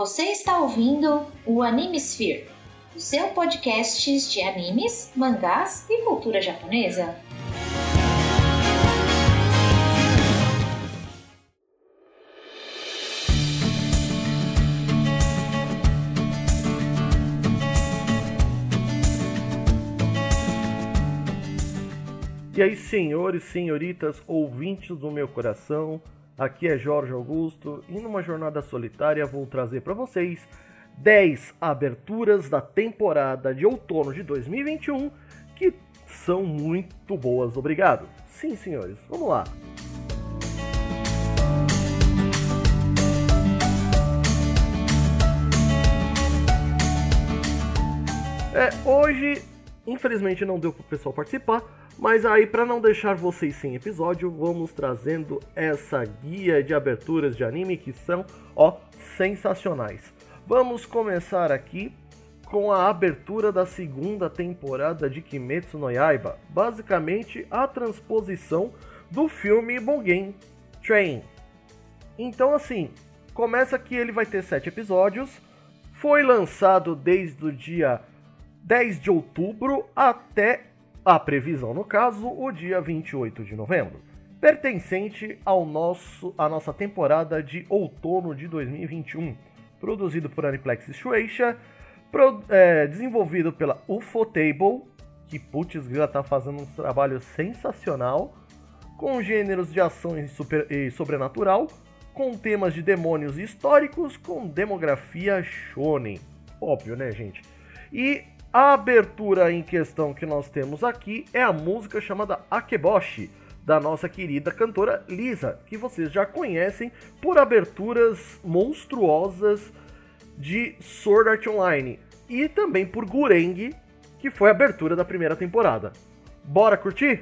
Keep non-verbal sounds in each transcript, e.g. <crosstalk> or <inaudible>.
Você está ouvindo o Animesphere, o seu podcast de animes, mangás e cultura japonesa. E aí, senhores, senhoritas, ouvintes do meu coração, aqui é Jorge Augusto e numa jornada solitária vou trazer para vocês 10 aberturas da temporada de outono de 2021 que são muito boas, obrigado. Sim, senhores, vamos lá. É, hoje, infelizmente, não deu para o pessoal participar, mas aí, para não deixar vocês sem episódio, vamos trazendo essa guia de aberturas de anime que são, ó, sensacionais. Vamos começar aqui com a abertura da segunda temporada de Kimetsu no Yaiba, basicamente a transposição do filme Mugen Train. Então, assim, começa que ele vai ter sete episódios, foi lançado desde o dia 10 de outubro até a previsão, no caso, o dia 28 de novembro, pertencente ao nosso, à nossa temporada de outono de 2021, produzido por Aniplex Shueisha, pro, é, desenvolvido pela Ufotable, que putz já tá fazendo um trabalho sensacional, com gêneros de ação e, super, e sobrenatural, com temas de demônios históricos, com demografia shonen. Óbvio, né, gente? E a abertura em questão que nós temos aqui é a música chamada Akeboshi, da nossa querida cantora Lisa, que vocês já conhecem por aberturas monstruosas de Sword Art Online e também por Gureng, que foi a abertura da primeira temporada. Bora curtir?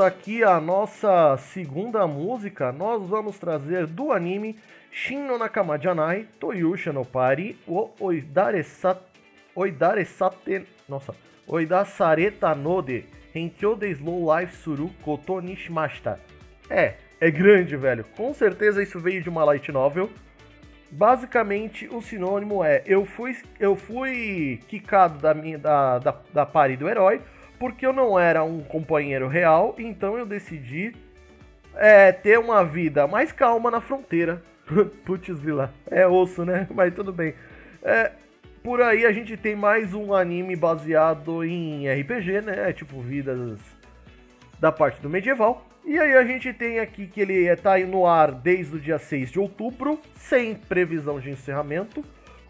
Aqui a nossa segunda música, nós vamos trazer do anime Shin no Nakama Janai Toyusha no Pari o Oidaresate Nossa, Oidasareta Node Henkyo de Slow Life Suru Koto Nishimashita. É, é grande, velho. Com certeza isso veio de uma light novel. Basicamente, o sinônimo é eu fui eu fui quicado da minha da, da, da pare do herói porque eu não era um companheiro real, então eu decidi é, ter uma vida mais calma na fronteira. <laughs> Putz, vila, é osso, né? <laughs> Mas tudo bem. É, por aí a gente tem mais um anime baseado em RPG, né? Tipo, vidas da parte do medieval. E aí a gente tem aqui que ele está no ar desde o dia 6 de outubro, sem previsão de encerramento,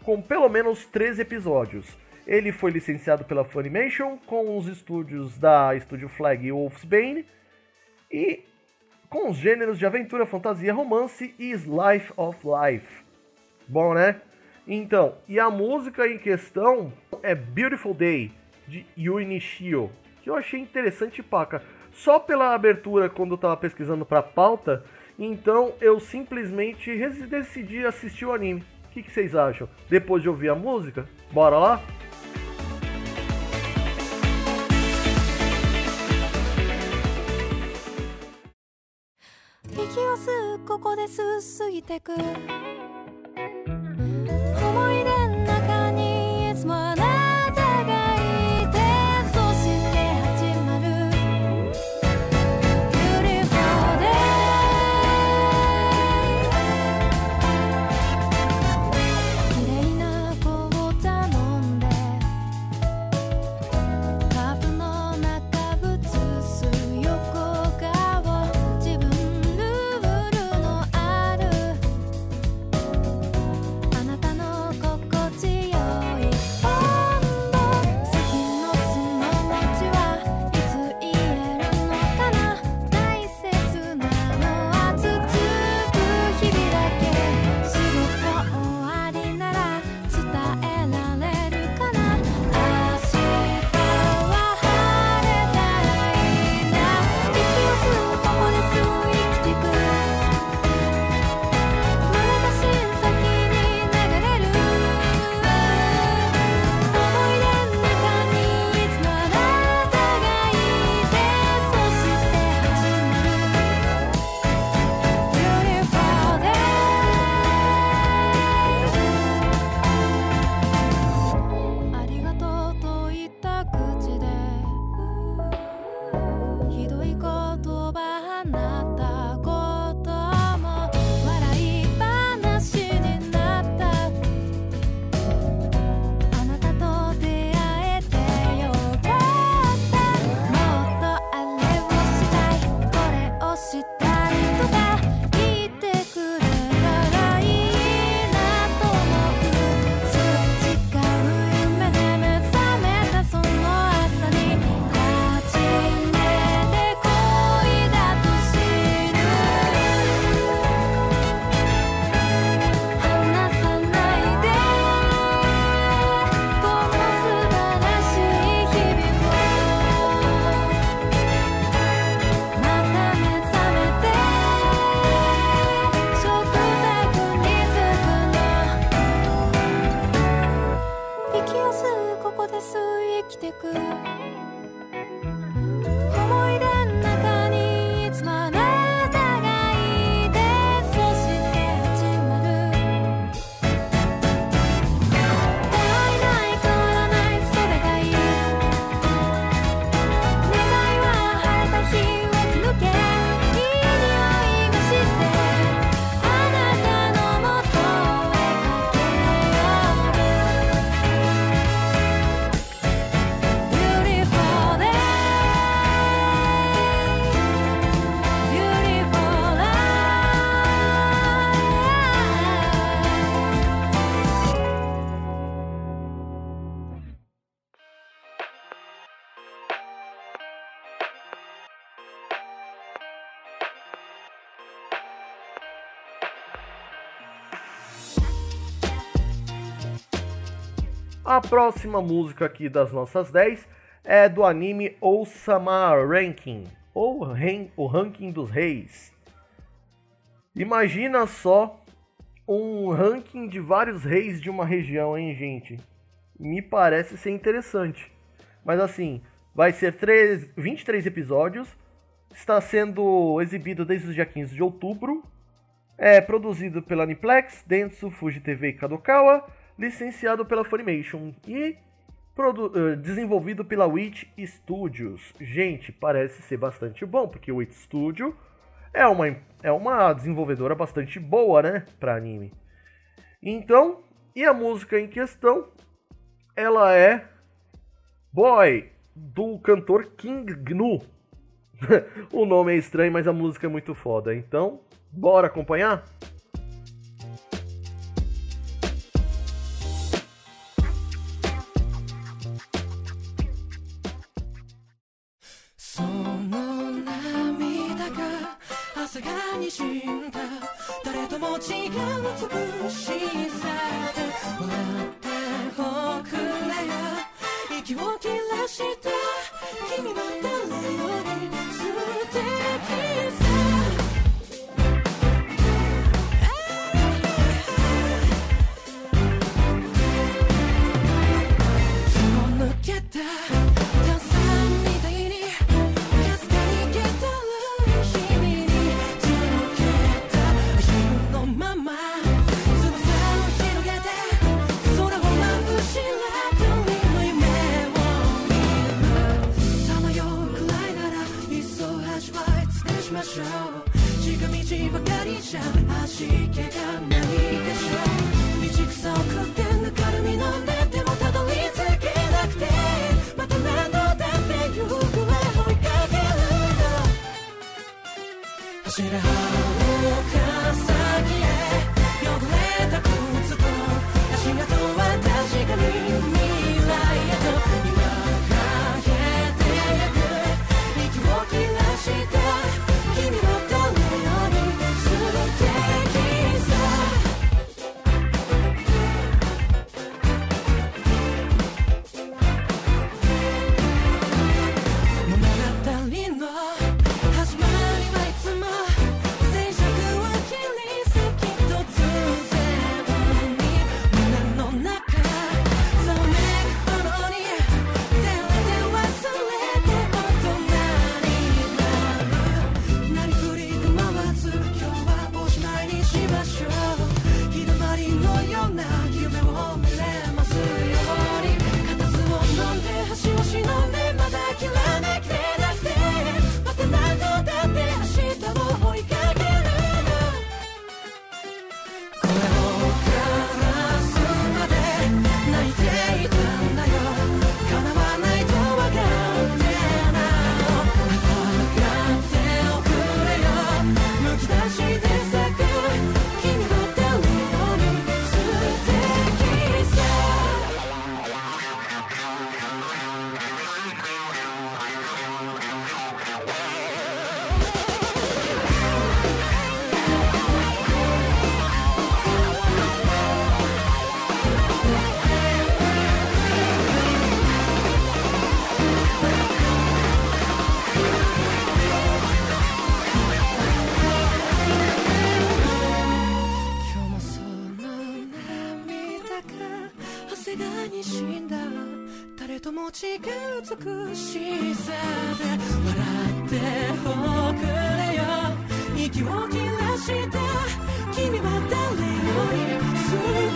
com pelo menos 13 episódios. Ele foi licenciado pela Funimation com os estúdios da Studio Flag e Wolfsbane e com os gêneros de aventura, fantasia, romance e Life of Life. Bom, né? Então, e a música em questão é Beautiful Day de Yui Nishio, que eu achei interessante paca. Só pela abertura quando eu tava pesquisando pra pauta, então eu simplesmente decidi assistir o anime. O que, que vocês acham? Depois de ouvir a música? Bora lá? 息を吸うここです過ぎてく。A próxima música aqui das nossas 10 é do anime Osama Ranking, ou o Ranking dos Reis. Imagina só um ranking de vários reis de uma região, hein, gente? Me parece ser interessante. Mas assim, vai ser 23 episódios, está sendo exibido desde o dia 15 de outubro, é produzido pela Aniplex, Dentsu, Fuji TV e Kadokawa, licenciado pela Funimation e eh, desenvolvido pela Witch Studios. Gente, parece ser bastante bom, porque Witch Studio é uma, é uma desenvolvedora bastante boa, né, para anime. Então, e a música em questão, ela é Boy, do cantor King Gnu. <laughs> o nome é estranho, mas a música é muito foda. Então, bora acompanhar?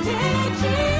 Did you?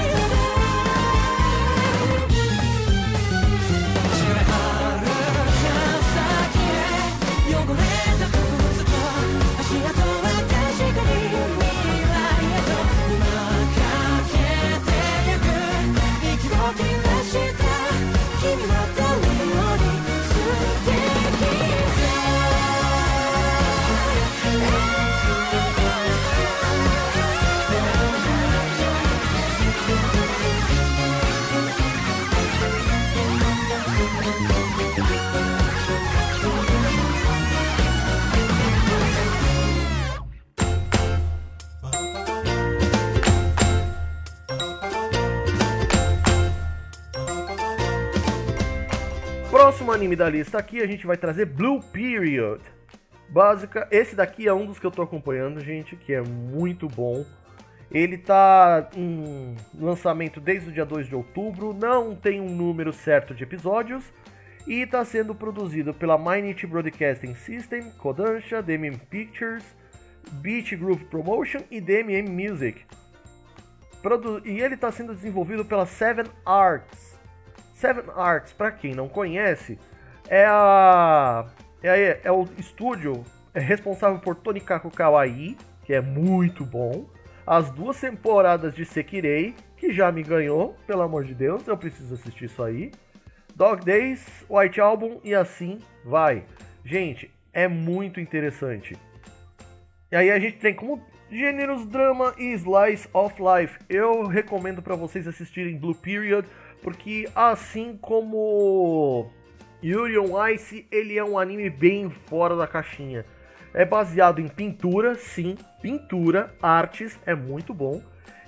Anime da lista aqui, a gente vai trazer Blue Period. Básica, esse daqui é um dos que eu tô acompanhando, gente, que é muito bom. Ele tá em lançamento desde o dia 2 de outubro, não tem um número certo de episódios e está sendo produzido pela Minute Broadcasting System, Kodansha, DMM Pictures, Beach Groove Promotion e DMM Music. Produ e ele está sendo desenvolvido pela Seven Arts. Seven Arts, para quem não conhece, é a é, é o estúdio responsável por Tonikaku Kawaii, que é muito bom. As duas temporadas de Sekirei, que já me ganhou, pelo amor de Deus, eu preciso assistir isso aí. Dog Days, White Album e assim vai. Gente, é muito interessante. E aí a gente tem como gêneros drama e slice of life. Eu recomendo para vocês assistirem Blue Period, porque assim como Yuri on Ice, ele é um anime bem fora da caixinha. É baseado em pintura, sim, pintura, artes, é muito bom.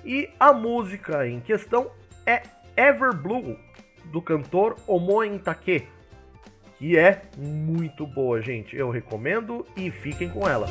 E a música em questão é Ever Blue, do cantor Omoen Take, que é muito boa, gente. Eu recomendo e fiquem com ela.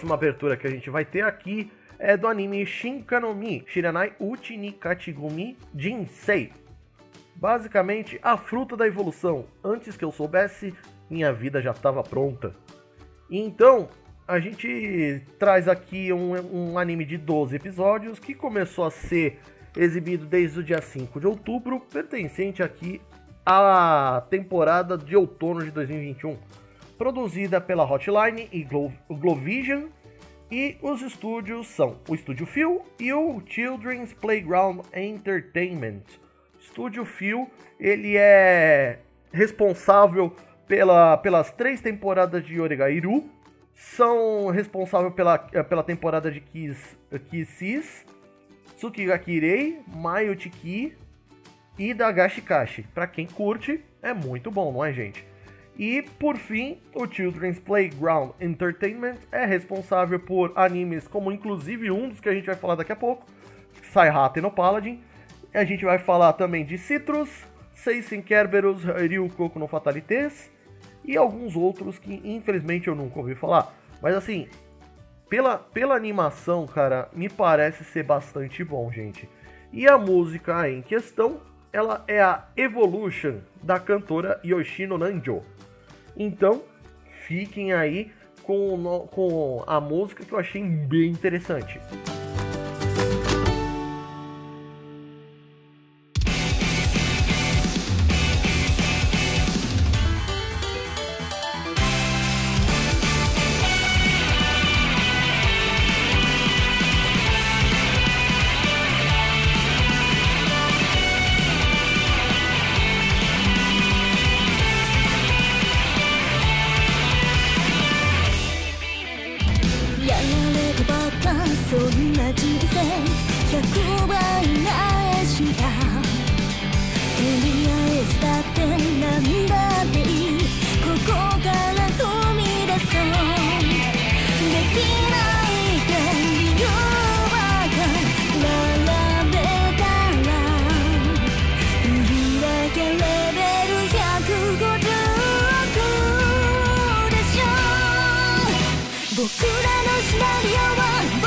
Próxima abertura que a gente vai ter aqui é do anime Shinkanomi Shiranai Uchi ni Kachigumi Jinsei. Basicamente, a fruta da evolução. Antes que eu soubesse, minha vida já estava pronta. Então, a gente traz aqui um, um, anime de 12 episódios que começou a ser exibido desde o dia 5 de outubro, pertencente aqui à temporada de outono de 2021. Produzida pela Hotline e Glo Glovision, e os estúdios são o Estúdio Phil e o Children's Playground Entertainment. Estúdio Phil, ele é responsável pela, pelas três temporadas de Oregairu, são responsáveis pela, pela temporada de Kiss, Kisses, Tsukigakirei, Mayutiki e da Gashikashi. Para quem curte, é muito bom, não é, gente? E, por fim, o Children's Playground Entertainment é responsável por animes como, inclusive, um dos que a gente vai falar daqui a pouco, Saihata no Paladin. A gente vai falar também de Citrus, Seisen Kerberos, Ryukoku no Fatalites e alguns outros que, infelizmente, eu nunca ouvi falar. Mas, assim, pela, pela animação, cara, me parece ser bastante bom, gente. E a música em questão, ela é a Evolution da cantora Yoshino Nanjo. Então, fiquem aí com, com a música que eu achei bem interessante. や僕らのシナリオは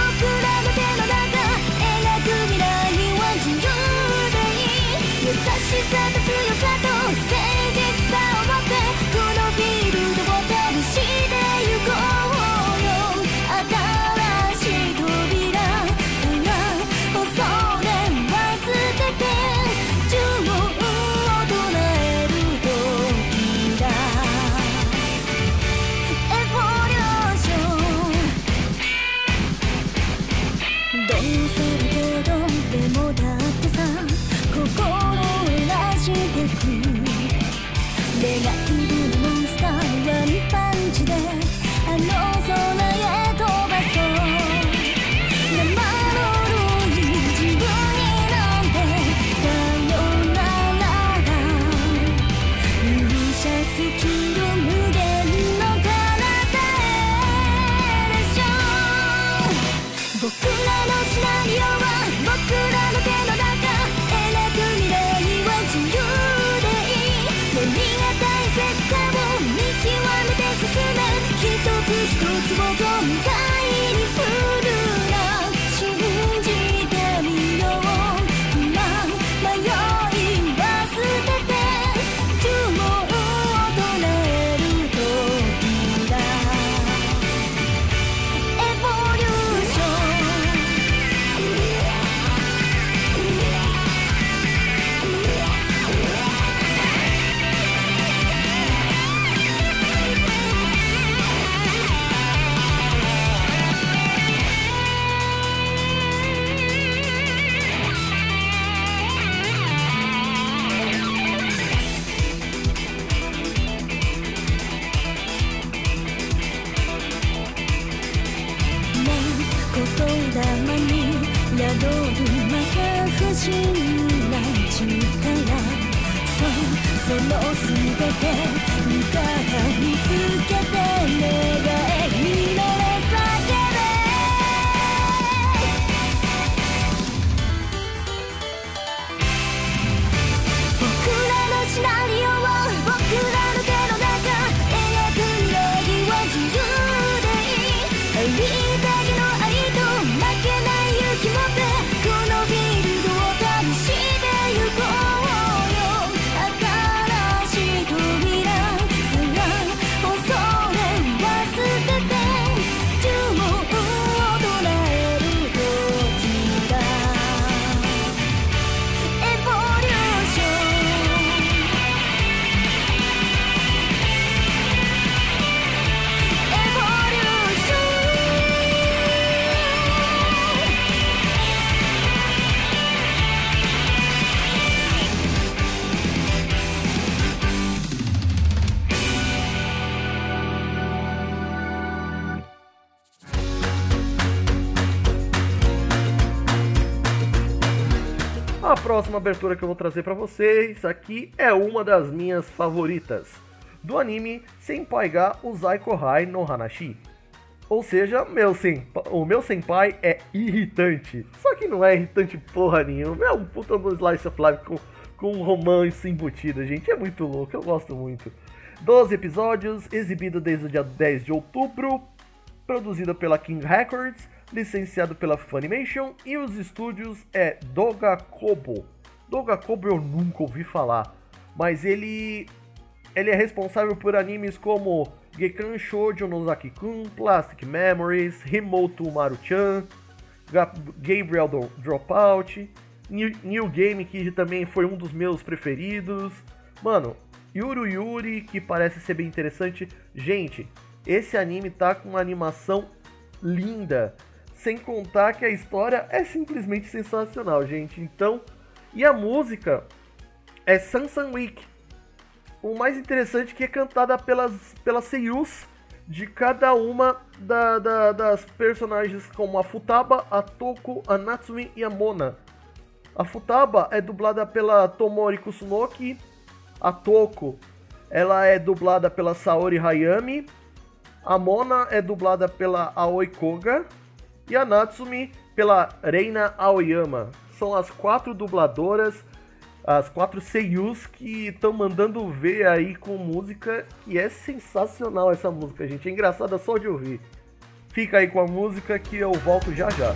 próxima abertura que eu vou trazer para vocês aqui é uma das minhas favoritas, do anime Senpai ga Uzai Kohai no Hanashi. Ou seja, meu senpai, o meu senpai é irritante. Só que não é irritante porra nenhuma. É um puta no Slice of Life com, com um romance embutido, gente. É muito louco, eu gosto muito. 12 episódios, exibido desde o dia 10 de outubro, produzido pela King Records, licenciado pela Funimation e os estúdios é Doga Kobo. Doga Kobo eu nunca ouvi falar, mas ele ele é responsável por animes como Gekan Shoujo no Zaki-kun, Plastic Memories, Himoto Maru-chan, Gabriel Dropout, New, New Game, que também foi um dos meus preferidos. Mano, Yuru Yuri, que parece ser bem interessante. Gente, esse anime tá com uma animação linda. Sem contar que a história é simplesmente sensacional, gente. Então, e a música é Sansan Week. O mais interessante é que é cantada pelas, pelas seiyus de cada uma da, da, das personagens, como a Futaba, a Toko, a Natsumi e a Mona. A Futaba é dublada pela Tomori Kusunoki, a Toko ela é dublada pela Saori Hayami, a Mona é dublada pela Aoi Koga e a Natsumi pela Reina Aoyama. São as quatro dubladoras, as quatro seiyus que estão mandando ver aí com música e é sensacional essa música, gente. É engraçada só de ouvir. Fica aí com a música que eu volto já já.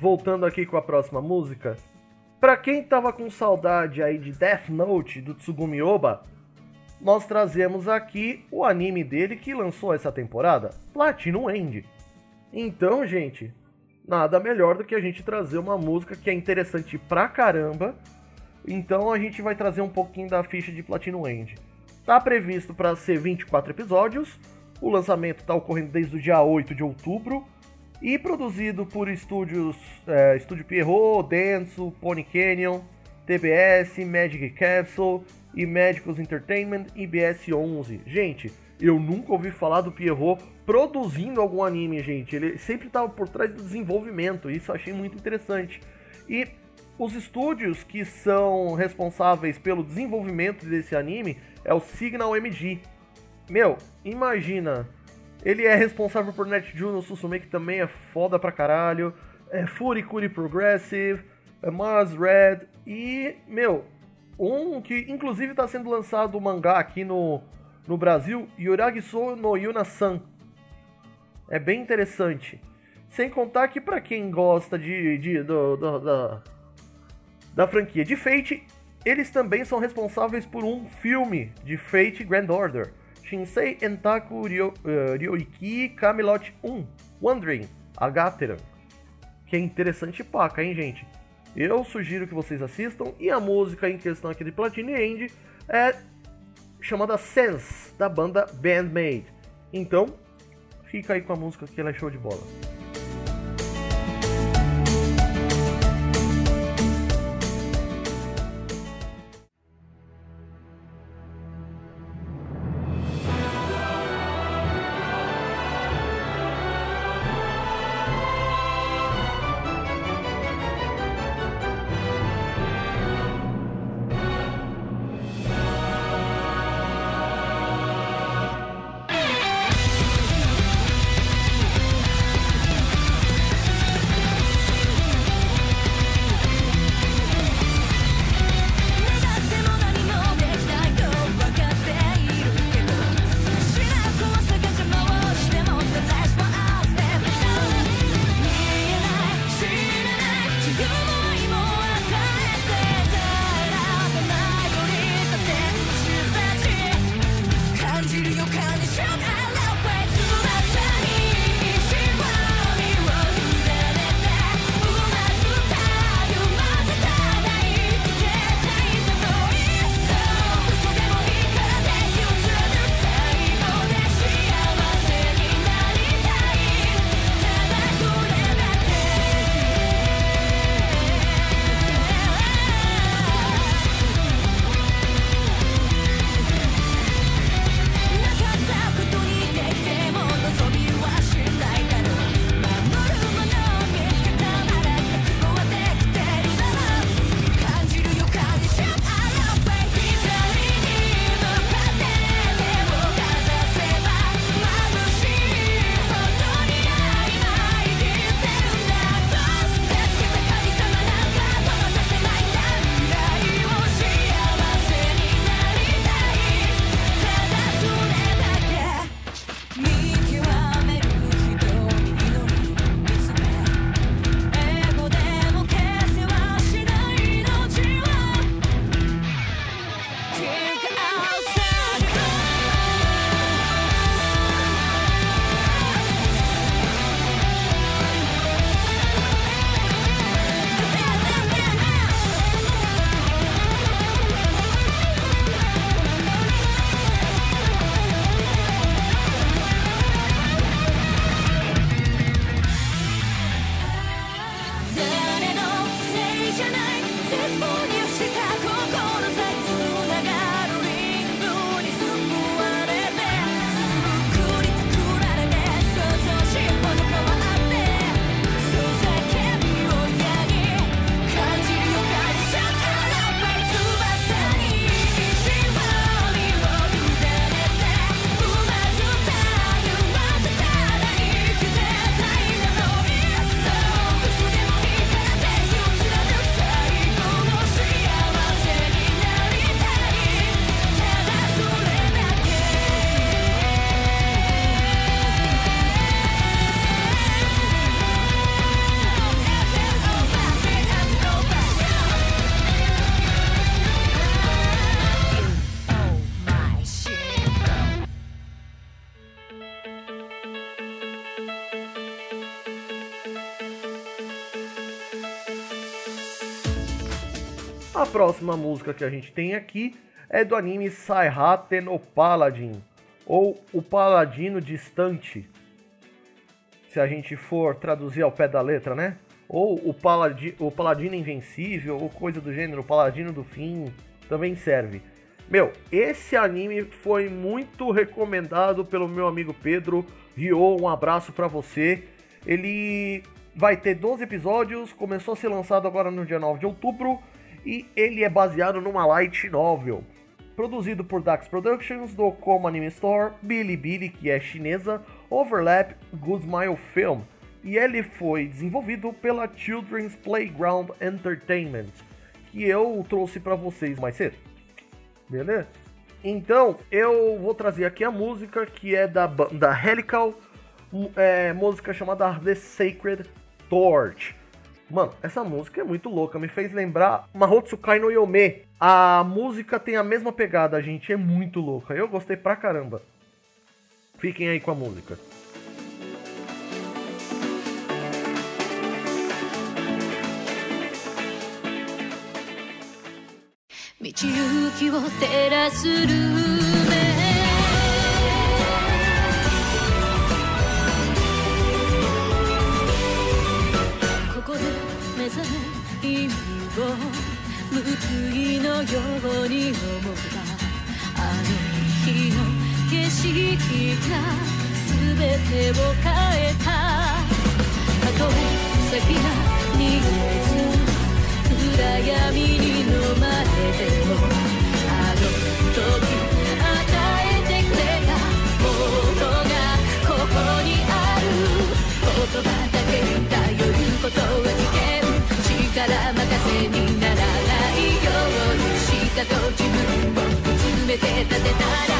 Voltando aqui com a próxima música. Pra quem tava com saudade aí de Death Note do Tsugumi Oba, nós trazemos aqui o anime dele que lançou essa temporada, Platinum End. Então, gente, nada melhor do que a gente trazer uma música que é interessante pra caramba. Então a gente vai trazer um pouquinho da ficha de Platinum End. Tá previsto para ser 24 episódios. O lançamento está ocorrendo desde o dia 8 de outubro e produzido por estúdios é, Estúdio Pierrot, Denso, Pony Canyon, TBS, Magic Capsule e Magicals Entertainment e BS11. Gente, eu nunca ouvi falar do Pierrot produzindo algum anime, gente. Ele sempre estava por trás do desenvolvimento, isso eu achei muito interessante. E os estúdios que são responsáveis pelo desenvolvimento desse anime é o Signal MG. Meu, imagina ele é responsável por Net Juno Susume, que também é foda pra caralho. É Furikuri Progressive, é Mars Red e, meu, um que inclusive está sendo lançado o mangá aqui no, no Brasil, Yuragiso no Yuna-san. É bem interessante. Sem contar que para quem gosta de, de do, do, da, da franquia de Fate, eles também são responsáveis por um filme de Fate Grand Order. Shinsei Entaku Ryo, uh, Ryoiki Camelot 1 Wondering Agateran. Que é interessante paca, hein, gente? Eu sugiro que vocês assistam. E a música em questão aqui de Platine End é chamada Sense, da banda Bandmade. Então, fica aí com a música que ela é show de bola. Próxima música que a gente tem aqui é do anime Saihaten no Paladin, ou O Paladino Distante, se a gente for traduzir ao pé da letra, né? Ou o, paladi o Paladino Invencível, ou coisa do gênero, o Paladino do Fim, também serve. Meu, esse anime foi muito recomendado pelo meu amigo Pedro. Rio, um abraço para você. Ele vai ter 12 episódios, começou a ser lançado agora no dia 9 de outubro e ele é baseado numa light novel. Produzido por Dax Productions, do Como Anime Store, Bilibili, que é chinesa, Overlap, Good Smile Film. E ele foi desenvolvido pela Children's Playground Entertainment, que eu trouxe para vocês mais cedo. Beleza? Então, eu vou trazer aqui a música que é da, da Helical, é, música chamada The Sacred Torch. Mano, essa música é muito louca, me fez lembrar Mahotsukai no Yome. A música tem a mesma pegada, gente, é muito louca. Eu gostei pra caramba. Fiquem aí com a música. 道報いのように思ったあの日の景色が全てを変えた。たとえ先が見えず暗闇に飲まれてもあの時与えてくれたものがここにある言葉だけ頼ることは危険。力任せにならないようにしたと自分を見つめて立てたら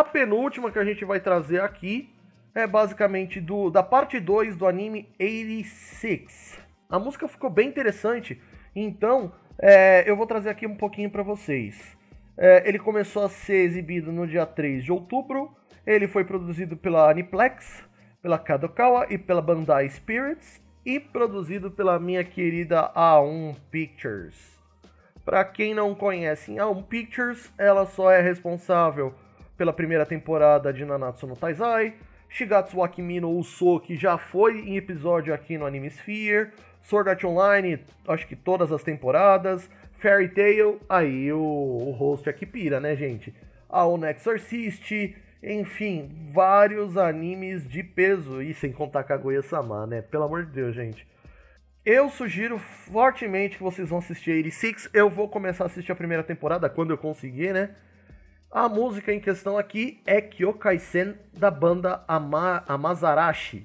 A penúltima que a gente vai trazer aqui é basicamente do, da parte 2 do anime 86. A música ficou bem interessante, então é, eu vou trazer aqui um pouquinho para vocês. É, ele começou a ser exibido no dia 3 de outubro. Ele foi produzido pela Aniplex, pela Kadokawa e pela Bandai Spirits e produzido pela minha querida A1 Pictures. Para quem não conhece, a A1 Pictures, ela só é responsável pela primeira temporada de Nanatsu no Taizai, Shigatsu wa Kimi no Uso, que já foi em episódio aqui no Anime Sphere, Sword Art Online, acho que todas as temporadas, Fairy Tail, aí o, o host aqui pira, né, gente? A On Exorcist, enfim, vários animes de peso, e sem contar Kaguya-sama, né? Pelo amor de Deus, gente. Eu sugiro fortemente que vocês vão assistir 86. Eu vou começar a assistir a primeira temporada quando eu conseguir, né? A música em questão aqui é Kyokai-sen da banda Ama Amazarashi.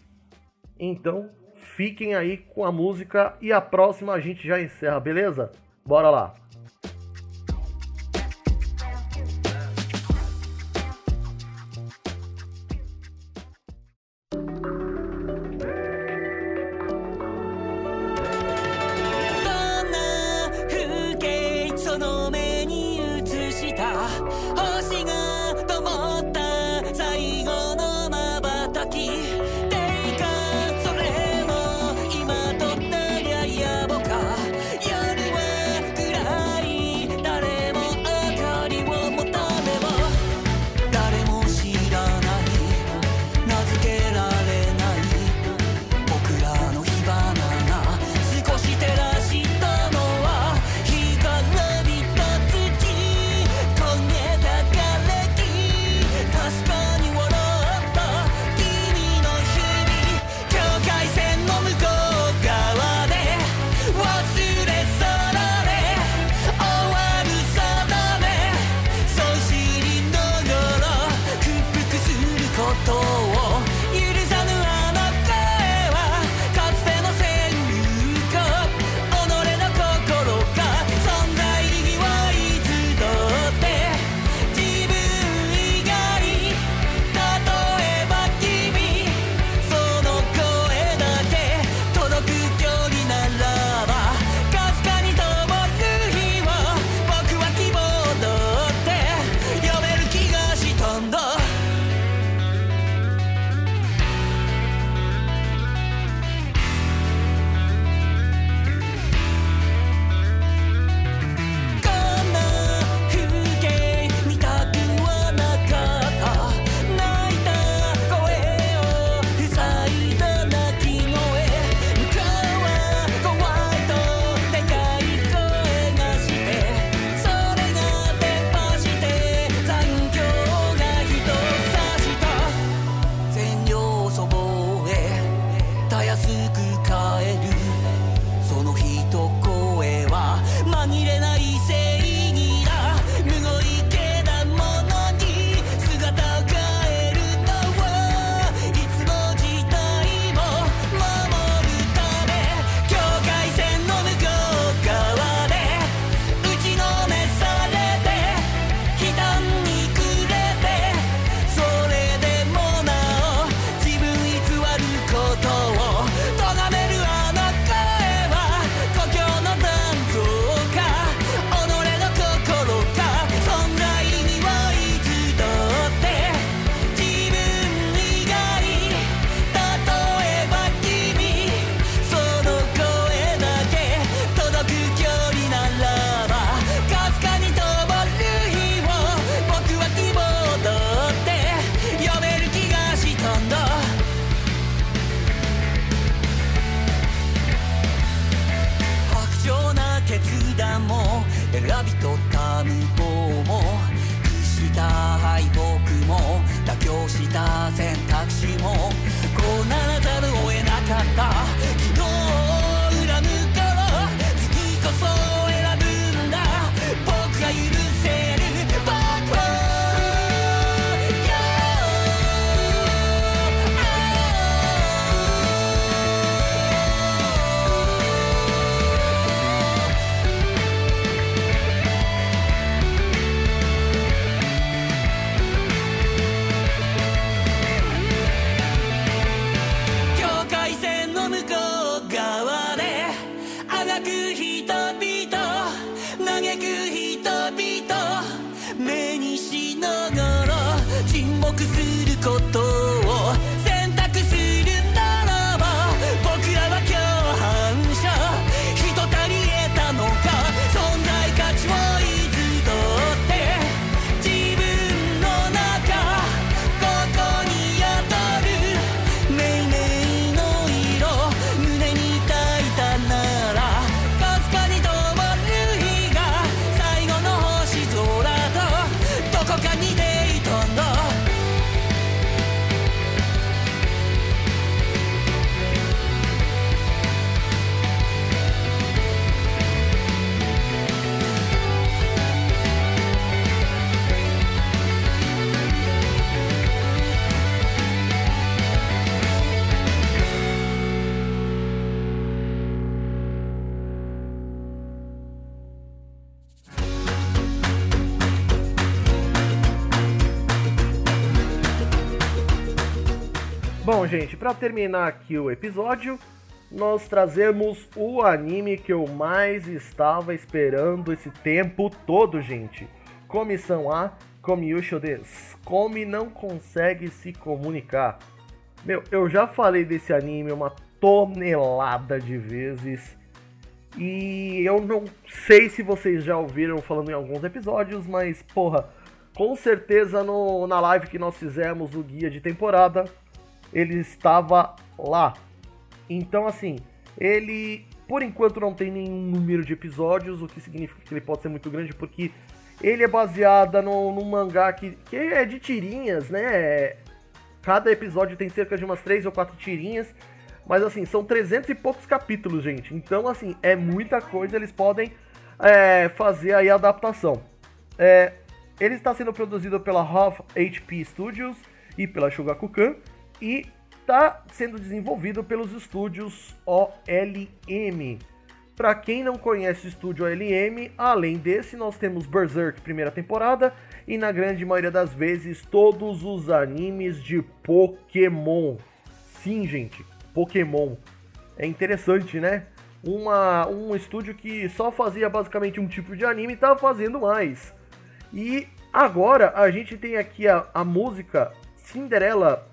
Então, fiquem aí com a música e a próxima a gente já encerra, beleza? Bora lá! Gente, pra terminar aqui o episódio, nós trazemos o anime que eu mais estava esperando esse tempo todo, gente. Comissão A, Komiyusho des. Come não consegue se comunicar. Meu, eu já falei desse anime uma tonelada de vezes. E eu não sei se vocês já ouviram falando em alguns episódios, mas porra, com certeza no, na live que nós fizemos, o guia de temporada, ele estava lá. Então, assim, ele por enquanto não tem nenhum número de episódios, o que significa que ele pode ser muito grande, porque ele é baseado no, num mangá que, que é de tirinhas, né? Cada episódio tem cerca de umas 3 ou 4 tirinhas. Mas assim, são 300 e poucos capítulos, gente. Então, assim, é muita coisa. Eles podem é, fazer aí a adaptação. É, ele está sendo produzido pela Half HP Studios e pela Shogakukan. E está sendo desenvolvido pelos estúdios OLM. Para quem não conhece o estúdio OLM, além desse, nós temos Berserk primeira temporada e na grande maioria das vezes todos os animes de Pokémon. Sim, gente, Pokémon. É interessante, né? Uma, um estúdio que só fazia basicamente um tipo de anime está fazendo mais. E agora a gente tem aqui a, a música Cinderella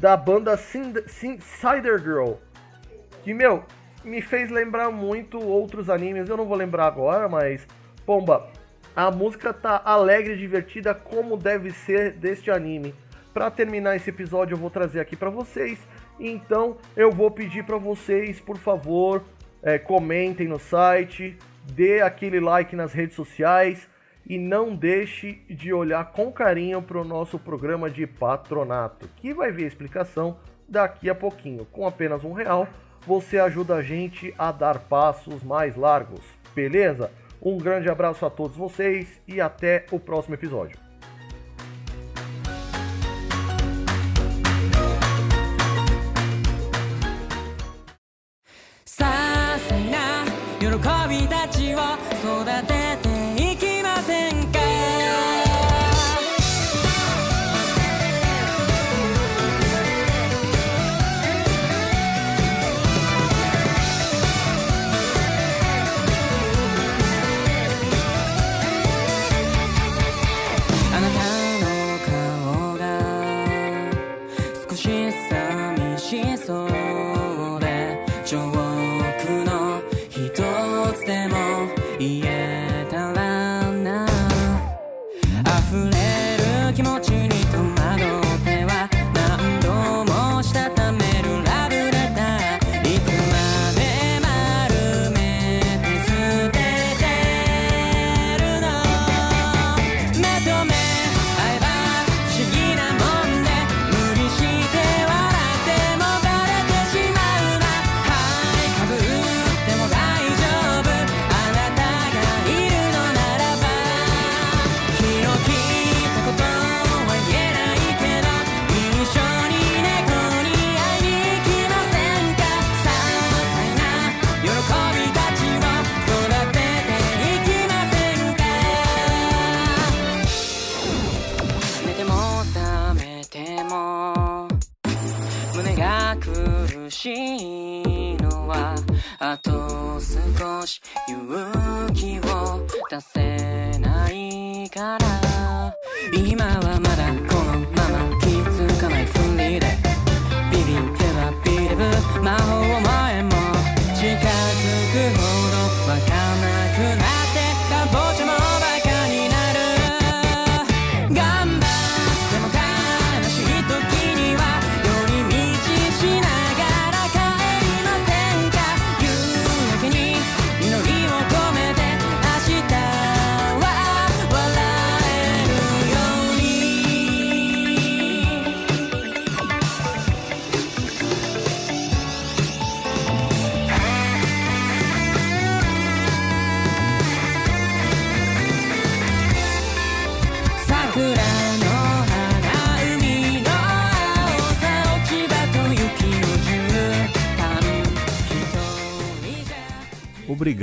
da banda Cind Cin- Cider Girl. Que, meu, me fez lembrar muito outros animes. Eu não vou lembrar agora, mas. Pomba, a música tá alegre e divertida como deve ser deste anime. Para terminar esse episódio, eu vou trazer aqui para vocês. Então, eu vou pedir para vocês, por favor, é, comentem no site, dê aquele like nas redes sociais e não deixe de olhar com carinho para o nosso programa de patronato, que vai ver a explicação daqui a pouquinho. Com apenas um real, você ajuda a gente a dar passos mais largos, beleza? Um grande abraço a todos vocês e até o próximo episódio.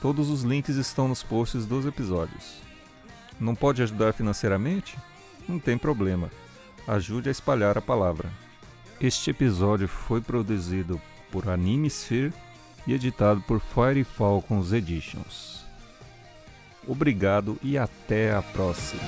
Todos os links estão nos posts dos episódios. Não pode ajudar financeiramente? Não tem problema. Ajude a espalhar a palavra. Este episódio foi produzido por Anime Sphere e editado por Fire Falcons Editions. Obrigado e até a próxima.